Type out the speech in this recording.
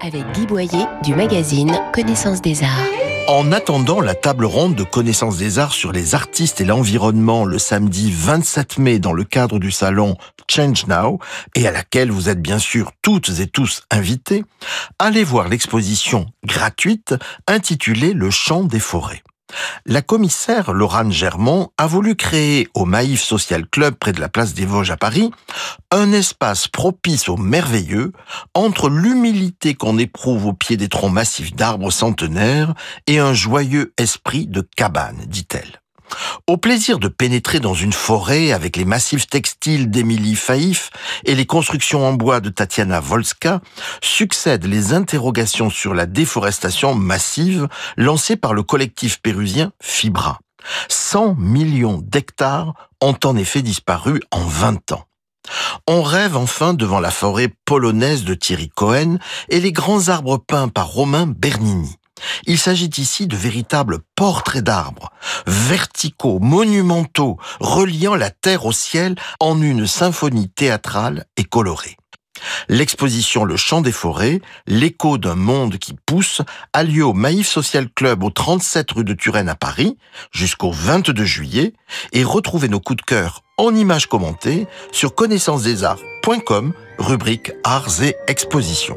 avec Guy Boyer du magazine Connaissance des Arts. En attendant la table ronde de connaissance des arts sur les artistes et l'environnement le samedi 27 mai dans le cadre du salon Change Now, et à laquelle vous êtes bien sûr toutes et tous invités, allez voir l'exposition gratuite intitulée Le chant des forêts. La commissaire Laurent Germont a voulu créer au Maïf Social Club près de la place des Vosges à Paris un espace propice au merveilleux entre l'humilité qu'on éprouve au pied des troncs massifs d'arbres centenaires et un joyeux esprit de cabane, dit-elle. Au plaisir de pénétrer dans une forêt avec les massifs textiles d'Émilie Faïf et les constructions en bois de Tatiana Volska, succèdent les interrogations sur la déforestation massive lancée par le collectif pérusien Fibra. 100 millions d'hectares ont en effet disparu en 20 ans. On rêve enfin devant la forêt polonaise de Thierry Cohen et les grands arbres peints par Romain Bernini. Il s'agit ici de véritables portraits d'arbres, verticaux, monumentaux, reliant la terre au ciel en une symphonie théâtrale et colorée. L'exposition Le Chant des Forêts, l'écho d'un monde qui pousse, a lieu au Maïf Social Club au 37 rue de Turenne à Paris jusqu'au 22 juillet et retrouvez nos coups de cœur en images commentées sur connaissancesdesarts.com, rubrique Arts et Expositions.